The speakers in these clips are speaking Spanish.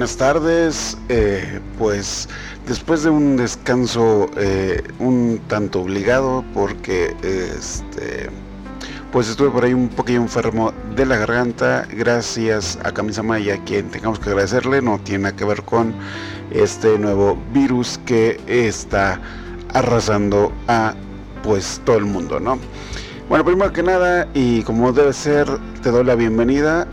buenas tardes. Eh, pues después de un descanso eh, un tanto obligado porque este pues estuve por ahí un poquillo enfermo de la garganta gracias a Camisa Maya quien tengamos que agradecerle no tiene nada que ver con este nuevo virus que está arrasando a pues todo el mundo no bueno primero que nada y como debe ser te doy la bienvenida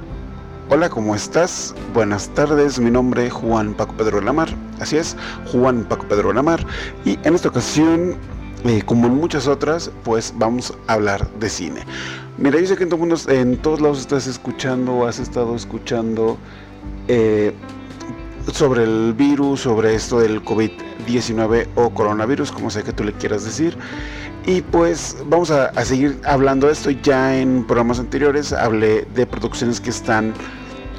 Hola, ¿cómo estás? Buenas tardes, mi nombre es Juan Paco Pedro Lamar, así es, Juan Paco Pedro Lamar, y en esta ocasión, eh, como en muchas otras, pues vamos a hablar de cine. Mira, yo sé que en, todo mundo, en todos lados estás escuchando has estado escuchando eh, sobre el virus, sobre esto del COVID-19 o coronavirus, como sea que tú le quieras decir. Y pues vamos a, seguir hablando de esto. Ya en programas anteriores hablé de producciones que están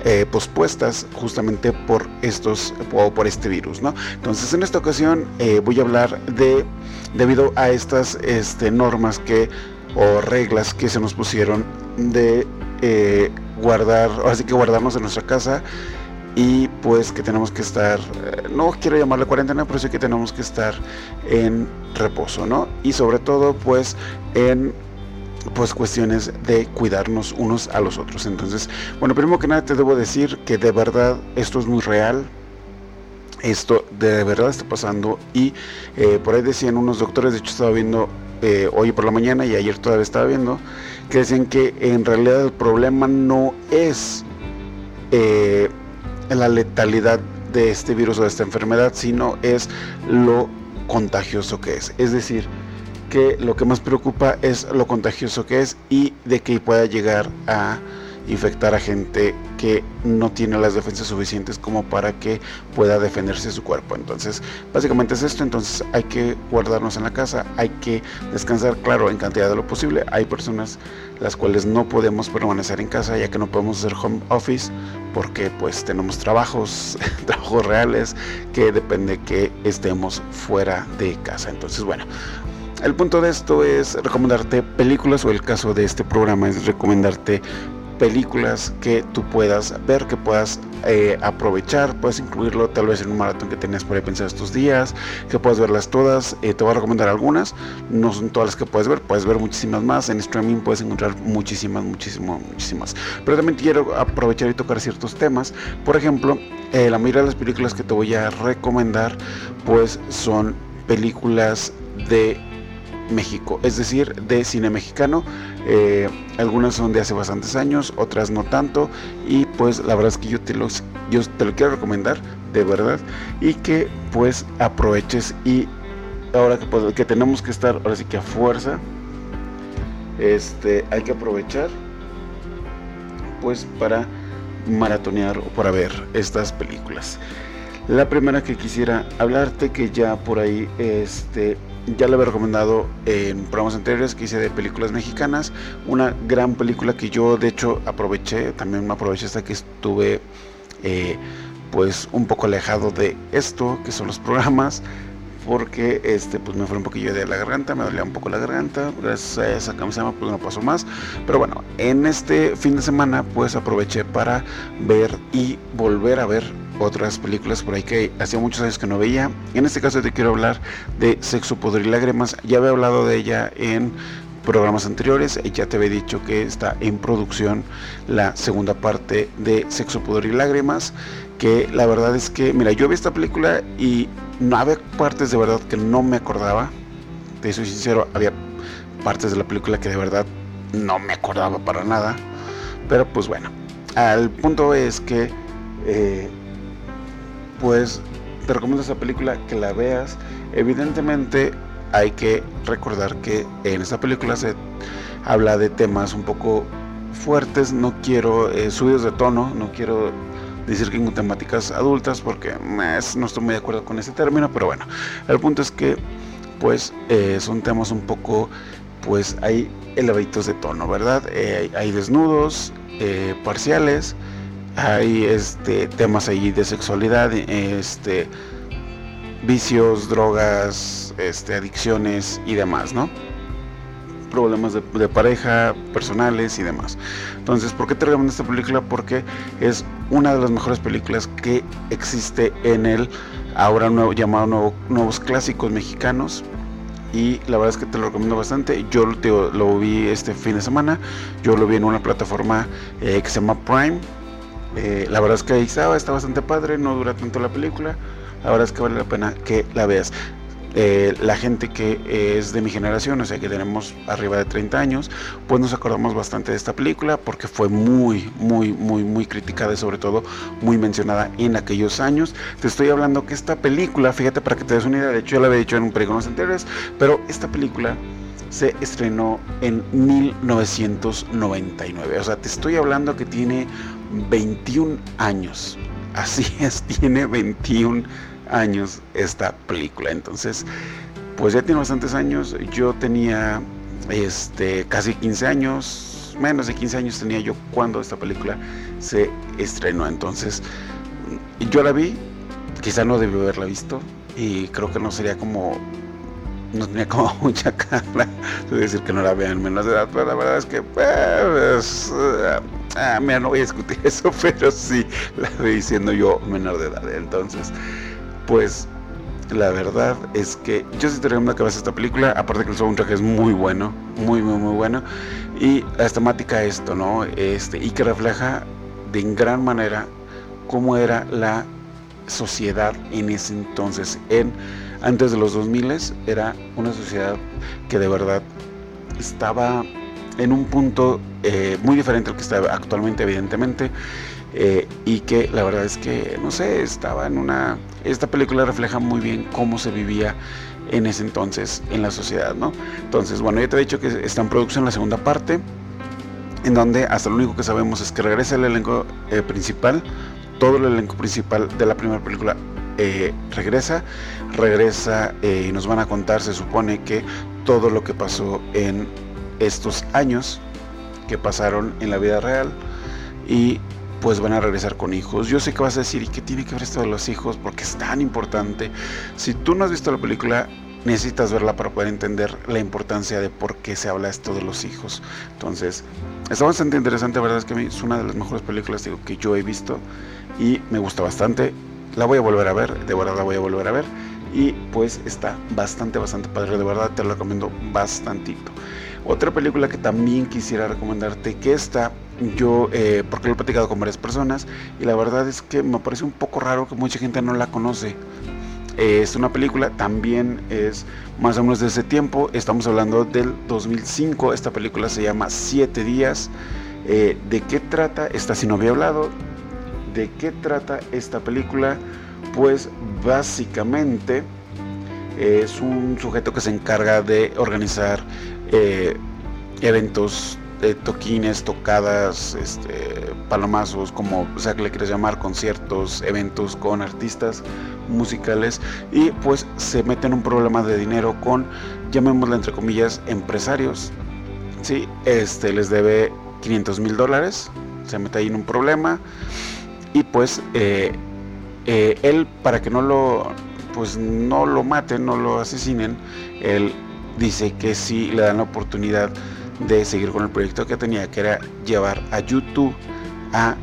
eh, pospuestas justamente por estos o por este virus, ¿no? Entonces en esta ocasión eh, voy a hablar de debido a estas este, normas que o reglas que se nos pusieron de eh, guardar, así que guardarnos en nuestra casa y pues que tenemos que estar, no quiero llamarle cuarentena, pero sí que tenemos que estar en reposo, ¿no? Y sobre todo pues en pues cuestiones de cuidarnos unos a los otros. Entonces, bueno, primero que nada te debo decir que de verdad esto es muy real. Esto de verdad está pasando y eh, por ahí decían unos doctores, de hecho estaba viendo eh, hoy por la mañana y ayer todavía estaba viendo, que decían que en realidad el problema no es eh, la letalidad de este virus o de esta enfermedad, sino es lo contagioso que es. Es decir, que lo que más preocupa es lo contagioso que es y de que pueda llegar a infectar a gente que no tiene las defensas suficientes como para que pueda defenderse su cuerpo. Entonces, básicamente es esto, entonces hay que guardarnos en la casa, hay que descansar, claro, en cantidad de lo posible. Hay personas las cuales no podemos permanecer en casa ya que no podemos hacer home office porque pues tenemos trabajos, trabajos reales que depende que estemos fuera de casa. Entonces, bueno, el punto de esto es recomendarte películas o el caso de este programa es recomendarte películas que tú puedas ver, que puedas eh, aprovechar, puedes incluirlo tal vez en un maratón que tenías por ahí pensado estos días, que puedas verlas todas, eh, te voy a recomendar algunas, no son todas las que puedes ver, puedes ver muchísimas más, en streaming puedes encontrar muchísimas, muchísimas, muchísimas, pero también quiero aprovechar y tocar ciertos temas, por ejemplo, eh, la mayoría de las películas que te voy a recomendar pues son películas de México, es decir, de cine mexicano. Eh, algunas son de hace bastantes años, otras no tanto. Y pues la verdad es que yo te, los, yo te lo quiero recomendar, de verdad. Y que pues aproveches y ahora que, pues, que tenemos que estar, ahora sí que a fuerza, este, hay que aprovechar pues para maratonear o para ver estas películas. La primera que quisiera hablarte, que ya por ahí este, ya le había recomendado en programas anteriores que hice de películas mexicanas. Una gran película que yo de hecho aproveché, también me aproveché hasta que estuve eh, pues un poco alejado de esto, que son los programas, porque este pues me fue un poquillo de la garganta, me dolía un poco la garganta, gracias a esa camiseta pues no pasó más. Pero bueno, en este fin de semana pues aproveché para ver y volver a ver otras películas por ahí que hacía muchos años que no veía. En este caso te quiero hablar de Sexo, Poder y Lágrimas. Ya había hablado de ella en programas anteriores. Ya te había dicho que está en producción la segunda parte de Sexo, Poder y Lágrimas. Que la verdad es que, mira, yo vi esta película y no había partes de verdad que no me acordaba. Te soy sincero, había partes de la película que de verdad no me acordaba para nada. Pero pues bueno, al punto es que eh, pues te recomiendo esa película que la veas. Evidentemente hay que recordar que en esta película se habla de temas un poco fuertes, no quiero eh, subidos de tono, no quiero decir que con temáticas adultas porque no estoy muy de acuerdo con ese término, pero bueno, el punto es que pues eh, son temas un poco pues hay elevaditos de tono, ¿verdad? Eh, hay desnudos parciales, hay este, temas ahí de sexualidad, este, vicios, drogas, este, adicciones y demás, ¿no? problemas de, pareja, personales y demás. Entonces, ¿por qué te recomiendo esta película? Porque es una de las mejores películas que existe en el ahora nuevo, llamado Nuevos Clásicos Mexicanos. Y la verdad es que te lo recomiendo bastante. Yo lo vi este fin de semana. Yo lo vi en una plataforma eh, que se llama Prime. Eh, la verdad es que está bastante padre, no dura tanto la película. La verdad es que vale la pena que la veas. Eh, la gente que es de mi generación, o sea que tenemos arriba de 30 años, pues nos acordamos bastante de esta película porque fue muy, muy, muy, muy criticada y sobre todo muy mencionada en aquellos años. Te estoy hablando que esta película, fíjate para que te des una idea, de hecho ya la había dicho en un películas anteriores, pero esta película se estrenó en 1999. O sea, te estoy hablando que tiene 21 años. Así es, tiene 21 años esta película. Entonces, pues ya tiene bastantes años. Yo tenía este, casi 15 años, menos de 15 años tenía yo cuando esta película se estrenó. Entonces, yo la vi, quizá no debí haberla visto y creo que no sería como no tenía como mucha cara de decir que no la vean menos de edad, pero la verdad es que pues, ah, mira, no voy a discutir eso, pero sí la vi diciendo yo menor de edad. Entonces, pues la verdad es que yo sí te recomiendo que veas esta película, aparte que el soundtrack es muy bueno, muy muy muy bueno y la temática esto, ¿no? Este y que refleja de gran manera cómo era la sociedad en ese entonces en antes de los 2000 era una sociedad que de verdad estaba en un punto eh, muy diferente al que está actualmente evidentemente eh, y que la verdad es que, no sé, estaba en una... Esta película refleja muy bien cómo se vivía en ese entonces en la sociedad, ¿no? Entonces, bueno, ya te he dicho que está en producción la segunda parte, en donde hasta lo único que sabemos es que regresa el elenco eh, principal, todo el elenco principal de la primera película regresa, regresa y nos van a contar, se supone que todo lo que pasó en estos años que pasaron en la vida real y pues van a regresar con hijos. Yo sé que vas a decir, ¿y qué tiene que ver esto de los hijos? Porque es tan importante. Si tú no has visto la película, necesitas verla para poder entender la importancia de por qué se habla esto de los hijos. Entonces, está bastante interesante, la verdad es que es una de las mejores películas digo, que yo he visto y me gusta bastante. La voy a volver a ver, de verdad la voy a volver a ver. Y pues está bastante, bastante padre, de verdad te lo recomiendo bastantito. Otra película que también quisiera recomendarte, que está yo, eh, porque lo he platicado con varias personas, y la verdad es que me parece un poco raro que mucha gente no la conoce. Eh, es una película, también es más o menos de ese tiempo, estamos hablando del 2005, esta película se llama Siete días. Eh, ¿De qué trata? Esta si no había hablado. ¿De qué trata esta película? Pues básicamente es un sujeto que se encarga de organizar eventos toquines, tocadas, este, palomazos, como sea que le quieras llamar, conciertos, eventos con artistas musicales y pues se mete en un problema de dinero con, llamémoslo entre comillas, empresarios. Sí, este les debe 500 mil dólares, se mete ahí en un problema y pues eh, eh, él para que no lo pues no lo maten, no lo asesinen, él dice que sí le dan la oportunidad de seguir con el proyecto que tenía, que era llevar a YouTube a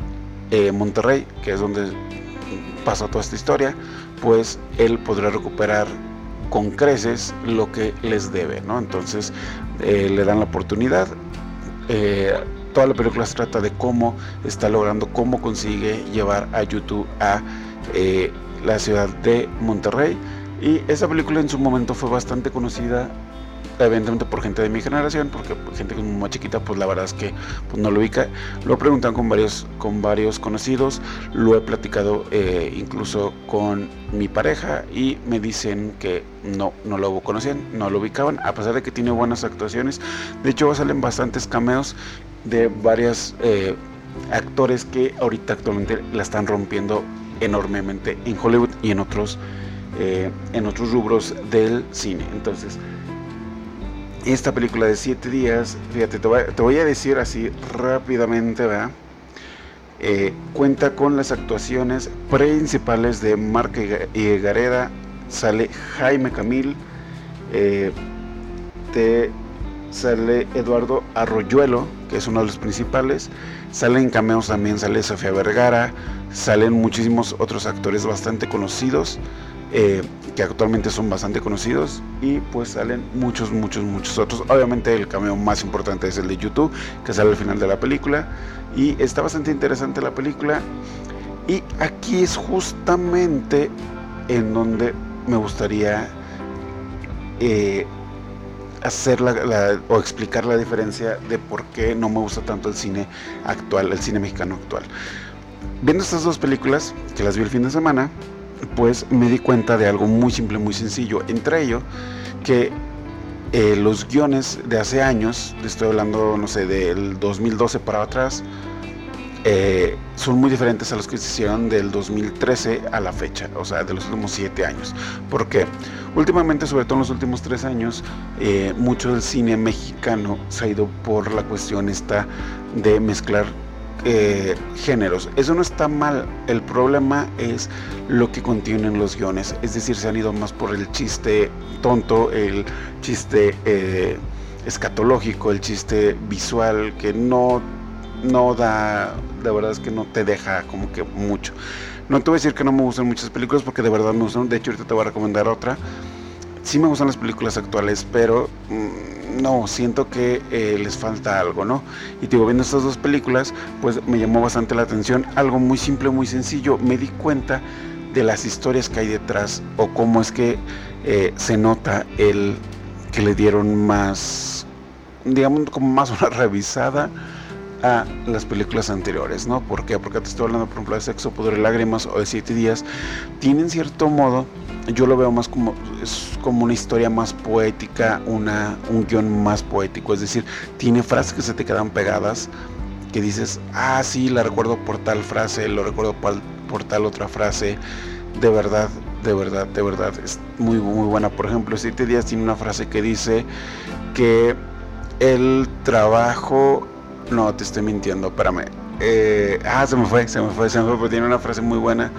eh, Monterrey, que es donde pasó toda esta historia, pues él podrá recuperar con creces lo que les debe, ¿no? Entonces eh, le dan la oportunidad. Eh, toda la película se trata de cómo está logrando, cómo consigue llevar a YouTube a la ciudad de Monterrey. Y esa película en su momento fue bastante conocida evidentemente por gente de mi generación, porque gente es más chiquita, pues la verdad es que pues, no lo ubica. Lo he preguntado con varios, con varios conocidos, lo he platicado eh, incluso con mi pareja y me dicen que no, no lo conocían, no lo ubicaban, a pesar de que tiene buenas actuaciones. De hecho, salen bastantes cameos de varios eh, actores que ahorita actualmente la están rompiendo enormemente en Hollywood y en otros, eh, en otros rubros del cine. Entonces, esta película de 7 días, fíjate, te voy, a decir así rápidamente, ¿verdad? Eh, cuenta con las actuaciones principales de Marca y Gareda, sale Jaime Camil, eh, sale Eduardo Arroyuelo, que es uno de los principales, salen cameos también, sale Sofía Vergara, salen muchísimos otros actores bastante conocidos, eh, que actualmente son bastante conocidos, y pues salen muchos, muchos, muchos otros. Obviamente el cameo más importante es el de YouTube, que sale al final de la película, y está bastante interesante la película. Y aquí es justamente en donde me gustaría eh, hacer la, o explicar la diferencia de por qué no me gusta tanto el cine actual, el cine mexicano actual. Viendo estas dos películas, que las vi el fin de semana, pues me di cuenta de algo muy simple, muy sencillo. Entre ello, que eh, los guiones de hace años, estoy hablando, no sé, del 2012 para atrás, eh, son muy diferentes a los que se hicieron del 2013 a la fecha, o sea, de los últimos siete años. ¿Por qué? Últimamente, sobre todo en los últimos tres años, eh, mucho del cine mexicano se ha ido por la cuestión esta de mezclar eh, géneros. Eso no está mal, el problema es lo que contienen los guiones, es decir, se han ido más por el chiste tonto, el chiste escatológico, el chiste visual que no no da, de verdad es que no te deja como que mucho. No te voy a decir que no me gustan muchas películas porque de verdad me gustan, de hecho ahorita te voy a recomendar otra. Sí me gustan las películas actuales, pero mm, no, siento que eh, les falta algo, ¿no? Y digo, viendo estas dos películas, pues me llamó bastante la atención. Algo muy simple, muy sencillo. Me di cuenta de las historias que hay detrás o cómo es que eh, se nota el que le dieron más, digamos, como más una revisada a las películas anteriores, ¿no? ¿Por qué? Porque te estoy hablando, por ejemplo, de Sexo, Poder y Lágrimas o de Siete Días. Tienen cierto modo, yo lo veo más como, es como una historia más poética, una, un guion más poético, es decir, tiene frases que se te quedan pegadas, que dices, ah, sí, la recuerdo por tal frase, lo recuerdo por, por tal otra frase, de verdad, de verdad, de verdad, es muy, muy buena. Por ejemplo, Siete Días tiene una frase que dice que el trabajo no, te estoy mintiendo, espérame. Eh, ah, se me fue, se me fue, se me fue, pero tiene una frase muy buena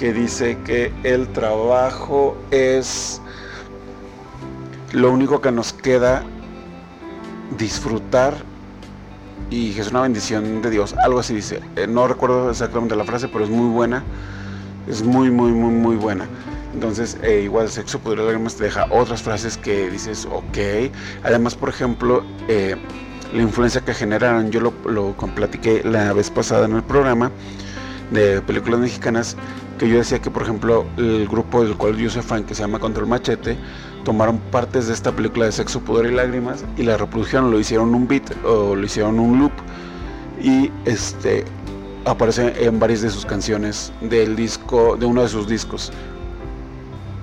que dice que el trabajo es lo único que nos queda disfrutar y es una bendición de Dios. Algo así dice. Eh, no recuerdo exactamente la frase, pero es muy buena. Es muy, muy, muy, muy buena. Entonces, eh, igual sexo podría lágrimas te deja otras frases que dices, ok. Además, por ejemplo, eh, la influencia que generaron. Yo lo, lo platiqué la vez pasada en el programa de películas mexicanas, que yo decía que, por ejemplo, el grupo del cual yo soy fan, que se llama Control Machete, tomaron partes de esta película de Sexo, Pudor y Lágrimas y la reprodujeron, lo hicieron un beat o lo hicieron un loop y este aparece en varias de sus canciones del disco, de uno de sus discos.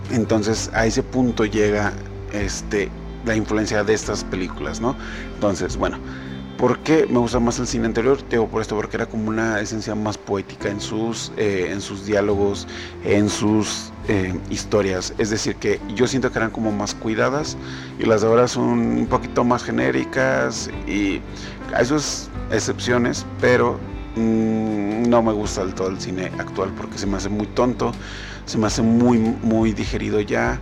Entonces a ese punto llega este la influencia de estas películas, ¿no? Entonces, bueno, ¿por qué me gusta más el cine anterior? Digo por esto, porque era como una esencia más poética en sus, eh, en sus diálogos, en sus eh, historias. Es decir, que yo siento que eran como más cuidadas y las de ahora son un poquito más genéricas y hay sus excepciones, pero mm, no me gusta del todo el cine actual porque se me hace muy tonto, se me hace muy, muy digerido ya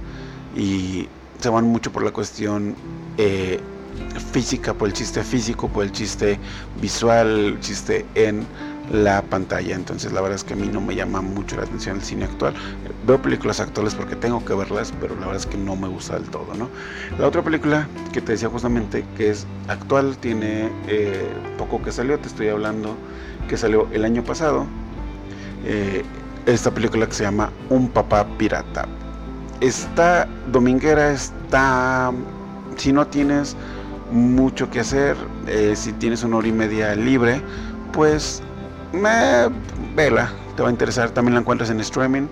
y se van mucho por la cuestión eh, física, por el chiste físico, por el chiste visual, el chiste en la pantalla. Entonces la verdad es que a mí no me llama mucho la atención el cine actual. Veo películas actuales porque tengo que verlas, pero la verdad es que no me gusta del todo, ¿no? La otra película que te decía justamente que es actual, tiene eh, poco que salió, te estoy hablando que salió el año pasado. Eh, esta película que se llama Un papá pirata está dominguera, está, si no tienes mucho que hacer, eh, si tienes una hora y media libre, pues me, vela, te va a interesar, también la encuentras en streaming.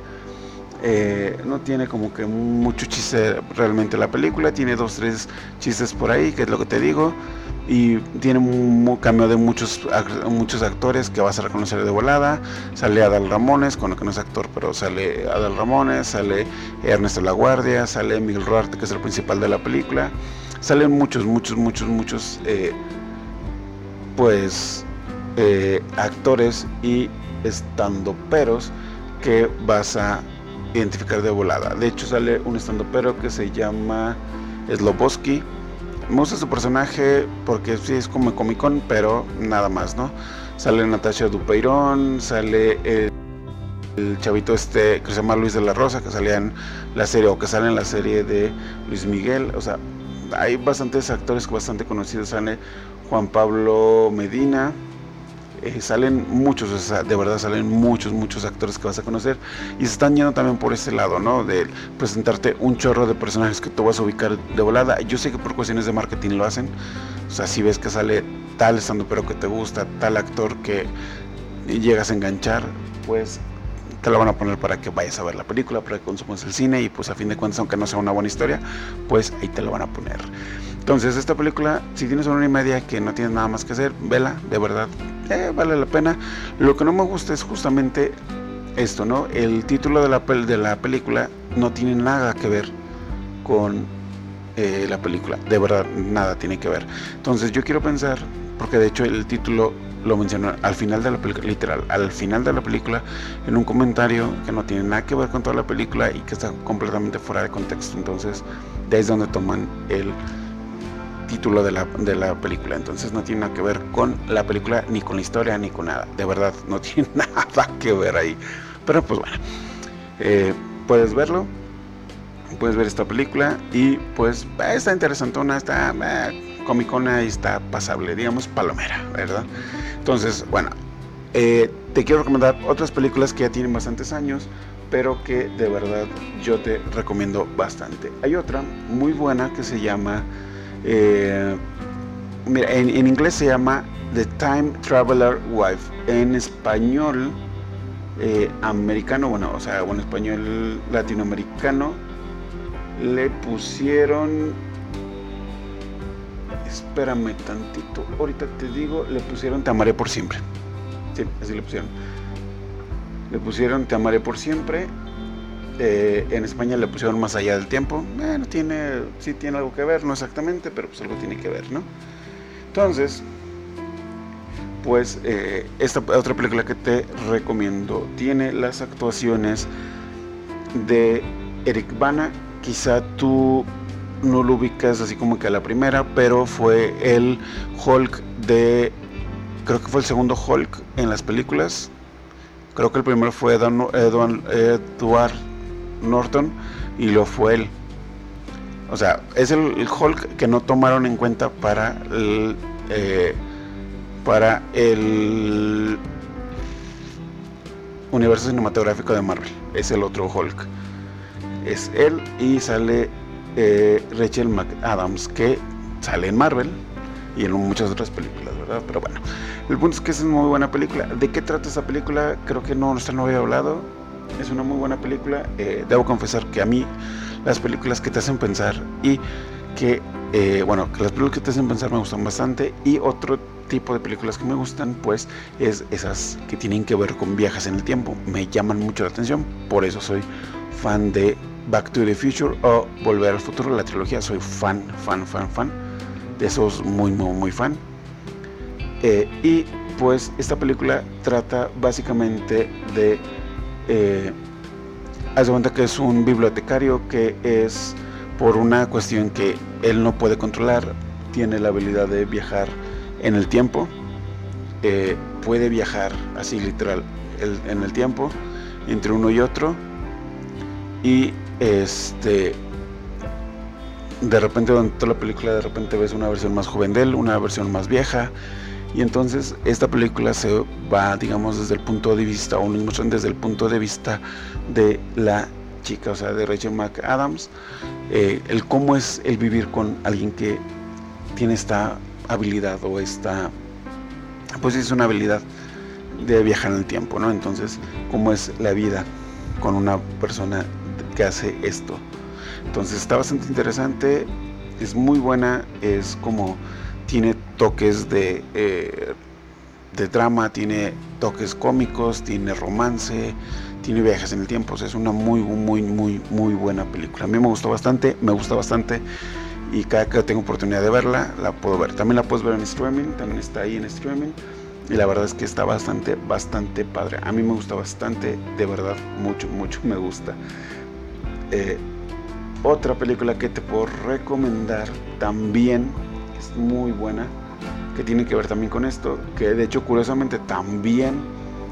Eh, no tiene como que mucho chiste realmente la película, tiene dos, tres chistes por ahí, que es lo que te digo y tiene un cambio de muchos muchos actores que vas a reconocer de volada. Sale Adal Ramones, con lo que no es actor, pero sale Adal Ramones, sale Ernesto La Guardia, sale Miguel Ruarte, que es el principal de la película. Salen muchos, muchos, muchos, muchos, eh, pues, eh, actores y estandoperos que vas a identificar de volada. De hecho, sale un estandopero que se llama Sloboski me gusta su personaje porque sí es como Comic Con, pero nada más, ¿no? Sale Natasha Dupeirón, sale el, chavito este que se llama Luis de la Rosa, que salía en la serie, o que sale en la serie de Luis Miguel, o sea, hay bastantes actores bastante conocidos, sale Juan Pablo Medina, eh, salen muchos, de verdad salen muchos, muchos actores que vas a conocer y se están yendo también por ese lado, ¿no? De presentarte un chorro de personajes que tú vas a ubicar de volada. Yo sé que por cuestiones de marketing lo hacen, o sea, si ves que sale tal estando pero que te gusta, tal actor que llegas a enganchar, pues te lo van a poner para que vayas a ver la película, para que consumas el cine y pues a fin de cuentas, aunque no sea una buena historia, pues ahí te lo van a poner. Entonces, esta película, si tienes una hora y media que no tienes nada más que hacer, vela, de verdad, eh, vale la pena. Lo que no me gusta es justamente esto, ¿no? El título de la, película no tiene nada que ver con eh, la película, de verdad, nada tiene que ver. Entonces, yo quiero pensar, porque de hecho el título lo mencionó al final de la película, literal, al final de la película, en un comentario que no tiene nada que ver con toda la película y que está completamente fuera de contexto. Entonces, de es donde toman el título de la, de la película. Entonces no tiene nada que ver con la película, ni con la historia, ni con nada. De verdad, no tiene nada que ver ahí. Pero pues bueno, eh, puedes verlo, puedes ver esta película y pues está interesantona, está eh, comicona y está pasable, digamos palomera, ¿verdad? Entonces, bueno, te quiero recomendar otras películas que ya tienen bastantes años, pero que de verdad yo te recomiendo bastante. Hay otra muy buena que se llama eh, mira, en, inglés se llama The Time Traveler Wife. En español eh, americano, bueno, o sea, en español latinoamericano, le pusieron. Espérame tantito, ahorita te digo, le pusieron Te amaré por siempre. Sí, así le pusieron. Le pusieron Te amaré por siempre eh, en España le pusieron más allá del tiempo. Bueno, tiene, sí tiene algo que ver, no exactamente, pero pues algo tiene que ver, ¿no? Entonces, pues eh, esta otra película que te recomiendo tiene las actuaciones de Eric Bana. Quizá tú no lo ubicas así como que a la primera, pero fue el Hulk de, creo que fue el segundo Hulk en las películas. Creo que el primero fue Edward Norton y lo fue él. O sea, es el, Hulk que no tomaron en cuenta para el, eh, para el universo cinematográfico de Marvel. Es el otro Hulk. Es él y sale eh, Rachel McAdams, que sale en Marvel y en muchas otras películas, ¿verdad? Pero bueno, el punto es que es una muy buena película. ¿De qué trata esa película? Creo que no, no había hablado es una muy buena película. Eh, debo confesar que a mí las películas que te hacen pensar y que, eh, bueno, las películas que te hacen pensar me gustan bastante y otro tipo de películas que me gustan pues es esas que tienen que ver con viajes en el tiempo. Me llaman mucho la atención, por eso soy fan de Back to the Future o Volver al Futuro, la trilogía. Soy fan, fan, fan, fan. De esos muy, muy, muy fan. Eh, y pues esta película trata básicamente de eh, haz de cuenta que es un bibliotecario que es por una cuestión que él no puede controlar, tiene la habilidad de viajar en el tiempo, eh, puede viajar así literal en el tiempo entre uno y otro y este de repente durante toda la película de repente ves una versión más joven de él, una versión más vieja y entonces esta película se va, digamos, desde el punto de vista, o muestran desde el punto de vista de la chica, o sea, de Rachel McAdams, eh, el cómo es el vivir con alguien que tiene esta habilidad o esta, pues es una habilidad de viajar en el tiempo, ¿no? Entonces, cómo es la vida con una persona que hace esto. Entonces, está bastante interesante, es muy buena, es como tiene toques de, eh, de drama, tiene toques cómicos, tiene romance, tiene viajes en el tiempo. es una muy, muy, muy, muy buena película. A mí me gustó bastante, me gusta bastante y cada que tengo oportunidad de verla, la puedo ver. También la puedes ver en streaming, también está ahí en streaming. Y la verdad es que está bastante, bastante padre. A mí me gusta bastante, de verdad, mucho, mucho me gusta. Eh, otra película que te puedo recomendar también es muy buena, que tiene que ver también con esto, que de hecho curiosamente también,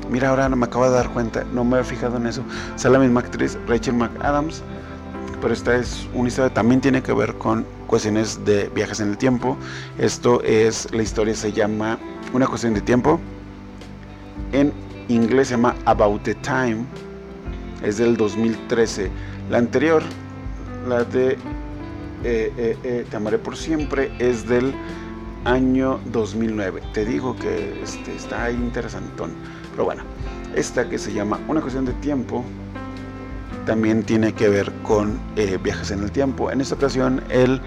mira ahora no me acabo de dar cuenta, no me he fijado en eso, sale la misma actriz Rachel McAdams, pero esta es una historia también tiene que ver con cuestiones de viajes en el tiempo. Esto es, la historia se llama Una cuestión de tiempo. En inglés se llama About the Time. Es del 2013. La anterior, la de eh, eh, eh, Te amaré por siempre, es del año 2009. Te digo que este, está interesantón. Pero bueno, esta que se llama Una cuestión de tiempo también tiene que ver con eh, viajes en el tiempo. En esta ocasión el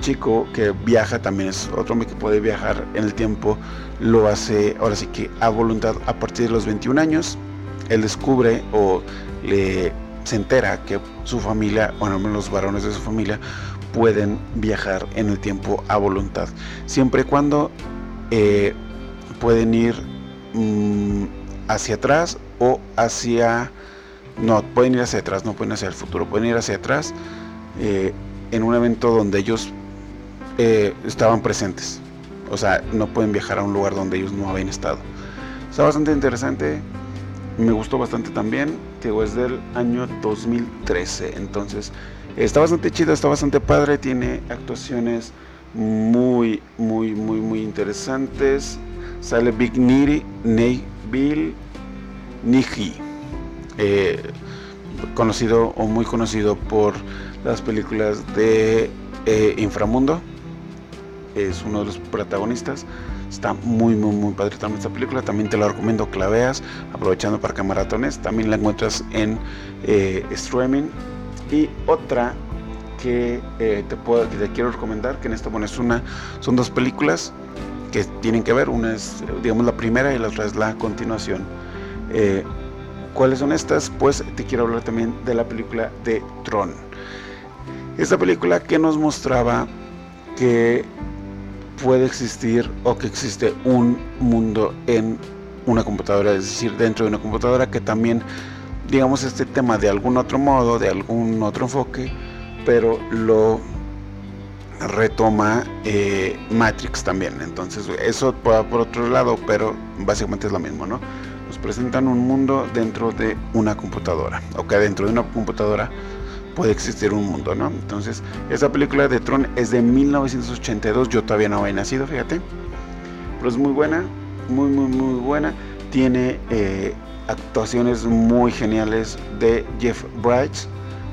chico que viaja también es otro hombre que puede viajar en el tiempo, lo hace ahora sí que a voluntad a partir de los 21 años. Él descubre o le se entera que su familia, o al menos los varones de su familia, pueden viajar en el tiempo a voluntad. Siempre y cuando eh, pueden ir mm, hacia atrás o hacia no, pueden ir hacia atrás, no pueden ir hacia el futuro, pueden ir hacia atrás eh, en un evento donde ellos eh, estaban presentes. O sea, no pueden viajar a un lugar donde ellos no habían estado. Está bastante interesante, me gustó bastante también, que es del año 2013. Entonces, está bastante chido, está bastante padre, tiene actuaciones muy, muy, muy, muy interesantes. Sale Big Niri, Ney Bill, Niji. Eh, conocido o muy conocido por las películas de eh, Inframundo. Es uno de los protagonistas. Está muy, muy, muy padre esta película. También te la recomiendo que la veas, aprovechando para que. También la encuentras en eh, streaming. Y otra que, te puedo, te quiero recomendar, que en esta bueno, una, son dos películas que tienen que ver. Una es, digamos, la primera y la otra es la continuación. ¿Cuáles son estas? Pues te quiero hablar también de la película de Tron. Esta película que nos mostraba que puede existir o que existe un mundo en una computadora, es decir, dentro de una computadora que también, digamos, este tema de algún otro modo, de algún otro enfoque, pero lo retoma eh, Matrix también. Entonces, eso por, por otro lado, pero básicamente es lo mismo, ¿no? nos presentan un mundo dentro de una computadora, o que dentro de una computadora puede existir un mundo, ¿no? Entonces, esa película de Tron es de 1982, yo todavía no había nacido, fíjate, pero es muy buena, muy, muy, muy buena, tiene eh, actuaciones muy geniales de Jeff Bridges,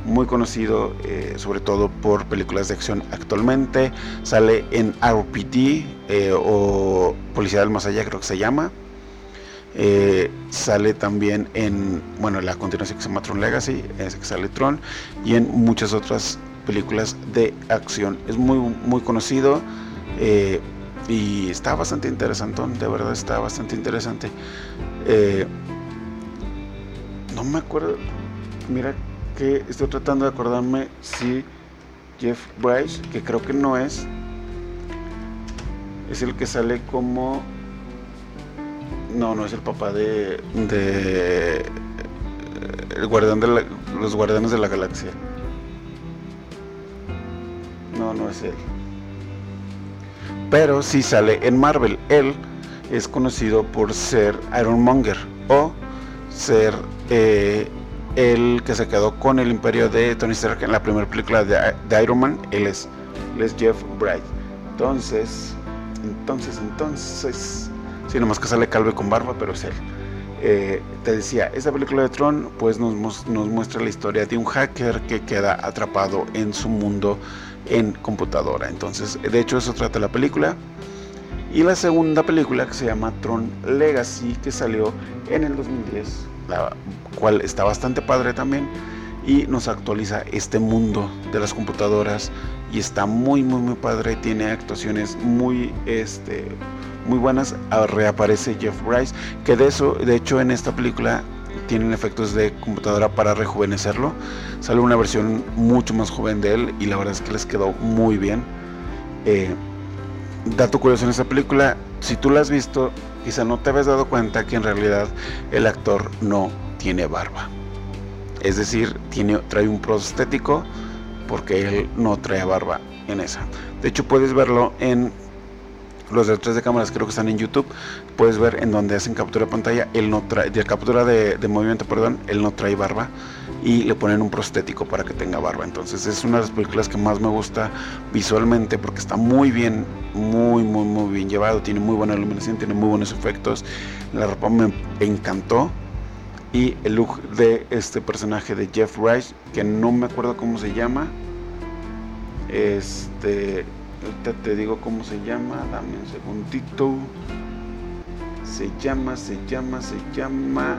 muy conocido eh, sobre todo por películas de acción actualmente, sale en RPD eh, o Policía del Más Allá creo que se llama, eh, sale también en, bueno, la continuación que se llama Tron Legacy, es que sale Tron, y en muchas otras películas de acción. Es muy, muy conocido eh, y está bastante interesante, de verdad está bastante interesante. Eh, no me acuerdo, mira que estoy tratando de acordarme si Jeff Bryce, que creo que no es, es el que sale como no, no es el papá de. de. El guardián de los guardianes de la galaxia. No, no es él. Pero sí sale en Marvel. Él es conocido por ser Iron Monger o ser eh, el que se quedó con el imperio de Tony Stark en la primera película de, de Iron Man. Él es, él es Jeff Bright. Entonces, entonces, entonces Sí, nomás que sale calvo con barba, pero es él. Eh, te decía, esta película de Tron pues nos, nos muestra la historia de un hacker que queda atrapado en su mundo en computadora. Entonces, de hecho, eso trata la película. Y la segunda película que se llama Tron Legacy, que salió en el 2010, la cual está bastante padre también y nos actualiza este mundo de las computadoras y está muy muy muy padre, tiene actuaciones muy este muy buenas. Reaparece Jeff Bryce, que de eso, de hecho, en esta película tienen efectos de computadora para rejuvenecerlo. Sale una versión mucho más joven de él y la verdad es que les quedó muy bien. Eh, dato curioso en esta película, si tú la has visto, quizá no te habías dado cuenta que en realidad el actor no tiene barba. Es decir, tiene, trae un prostético porque él no trae barba en esa. De hecho, puedes verlo en los detrás de cámaras, creo que están en YouTube. Puedes ver en donde hacen captura de pantalla, él no trae, de captura de, de movimiento, perdón, él no trae barba y le ponen un prostético para que tenga barba. Entonces es una de las películas que más me gusta visualmente porque está muy bien, muy, muy, muy bien llevado. Tiene muy buena iluminación, tiene muy buenos efectos. La ropa me encantó. Y el look de este personaje de Jeff Rice, que no me acuerdo cómo se llama. Este, ahorita te digo cómo se llama, dame un segundito. Se llama, se llama, se llama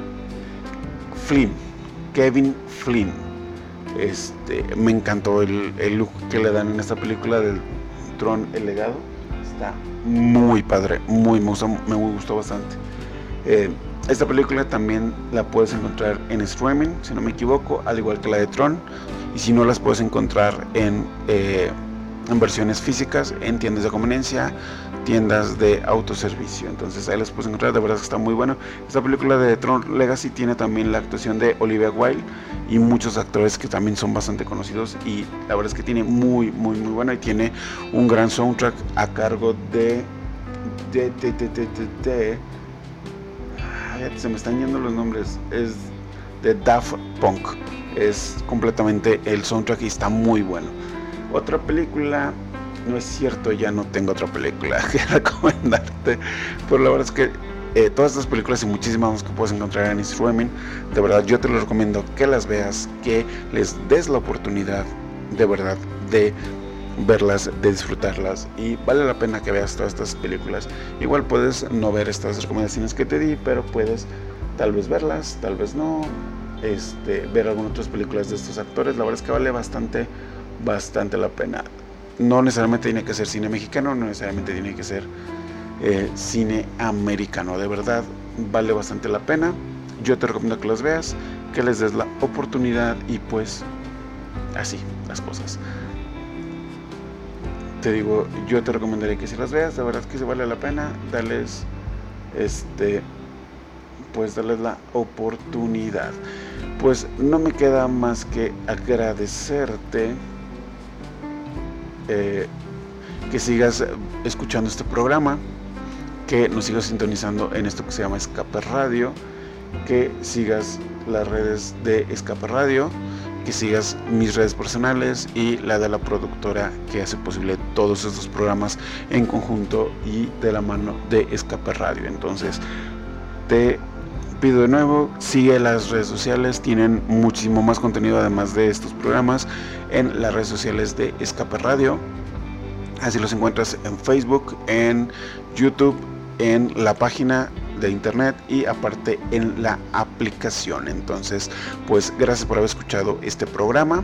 Flynn Kevin Flynn. Este, me encantó el, look que le dan en esta película del Tron El Legado. Está muy padre, muy, me gustó, me gustó bastante. Eh, esta película también la puedes encontrar en streaming, si no me equivoco, al igual que la de Tron. Y si no, las puedes encontrar en, eh, en versiones físicas, en tiendas de conveniencia, tiendas de autoservicio. Entonces ahí las puedes encontrar, de verdad que está muy bueno. Esta película de Tron Legacy tiene también la actuación de Olivia Wilde y muchos actores que también son bastante conocidos y la verdad es que tiene muy, muy, muy buena y tiene un gran soundtrack a cargo de, de, de, de, de, se me están yendo los nombres. Es de Daft Punk. Es completamente el soundtrack y está muy bueno. Otra película no es cierto, ya no tengo otra película que recomendarte. Pero la verdad es que eh, todas estas películas y muchísimas más que puedes encontrar en streaming, de verdad yo te lo recomiendo que las veas, que les des la oportunidad de verdad de verlas, de disfrutarlas y vale la pena que veas todas estas películas. Igual puedes no ver estas recomendaciones que te di, pero puedes tal vez verlas, tal vez no, este, ver algunas otras películas de estos actores. La verdad es que vale bastante, bastante la pena no necesariamente tiene que ser cine mexicano, no necesariamente tiene que ser eh, cine americano. De verdad, vale bastante la pena. Yo te recomiendo que las veas, que les des la oportunidad y pues así las cosas. Te digo, yo te recomendaría que si las veas, de verdad que se vale la pena, darles este pues darles la oportunidad. Pues no me queda más que agradecerte eh, que sigas escuchando este programa, que nos sigas sintonizando en esto que se llama Escape Radio, que sigas las redes de Escape Radio, que sigas mis redes personales y la de la productora que hace posible todos estos programas en conjunto y de la mano de Escape Radio. Entonces, te de nuevo, sigue las redes sociales, tienen muchísimo más contenido además de estos programas en las redes sociales de Escape Radio. Así los encuentras en Facebook, en YouTube, en la página de internet y aparte en la aplicación. Entonces, pues gracias por haber escuchado este programa.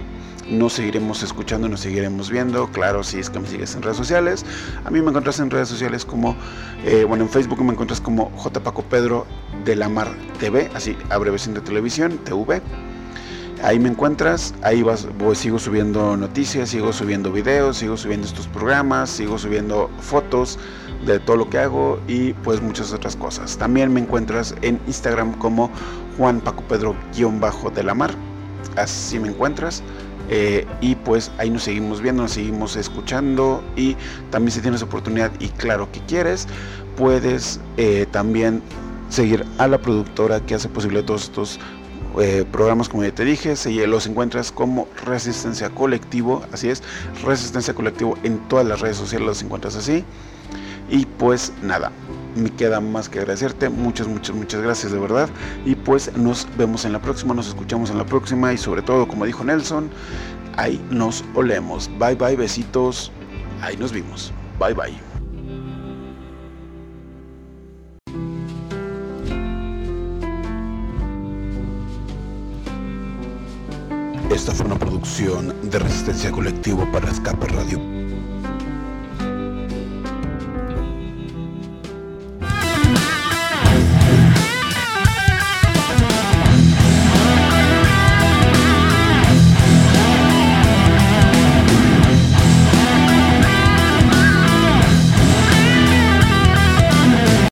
Nos seguiremos escuchando, nos seguiremos viendo. Claro, si es que me sigues en redes sociales. A mí me encuentras en redes sociales como, eh, bueno, en Facebook me encuentras como J. Paco Pedro de la Mar TV, así abreviación de televisión, TV. Ahí me encuentras, ahí vas, voy, sigo subiendo noticias, sigo subiendo videos, sigo subiendo estos programas, sigo subiendo fotos de todo lo que hago y pues muchas otras cosas. También me encuentras en Instagram como Juan Paco Pedro-de la Mar, así me encuentras. Eh, y pues ahí nos seguimos viendo, nos seguimos escuchando y también si tienes oportunidad y claro que quieres, puedes eh, también seguir a la productora que hace posible todos estos eh, programas como ya te dije, se los encuentras como Resistencia Colectivo, así es, Resistencia Colectivo en todas las redes sociales los encuentras así. Y pues nada, me queda más que agradecerte, muchas, muchas, muchas gracias de verdad. Y pues nos vemos en la próxima, nos escuchamos en la próxima y sobre todo, como dijo Nelson, ahí nos olemos. Bye bye, besitos, ahí nos vimos. Bye bye. Esta fue una producción de Resistencia Colectivo para Escape Radio.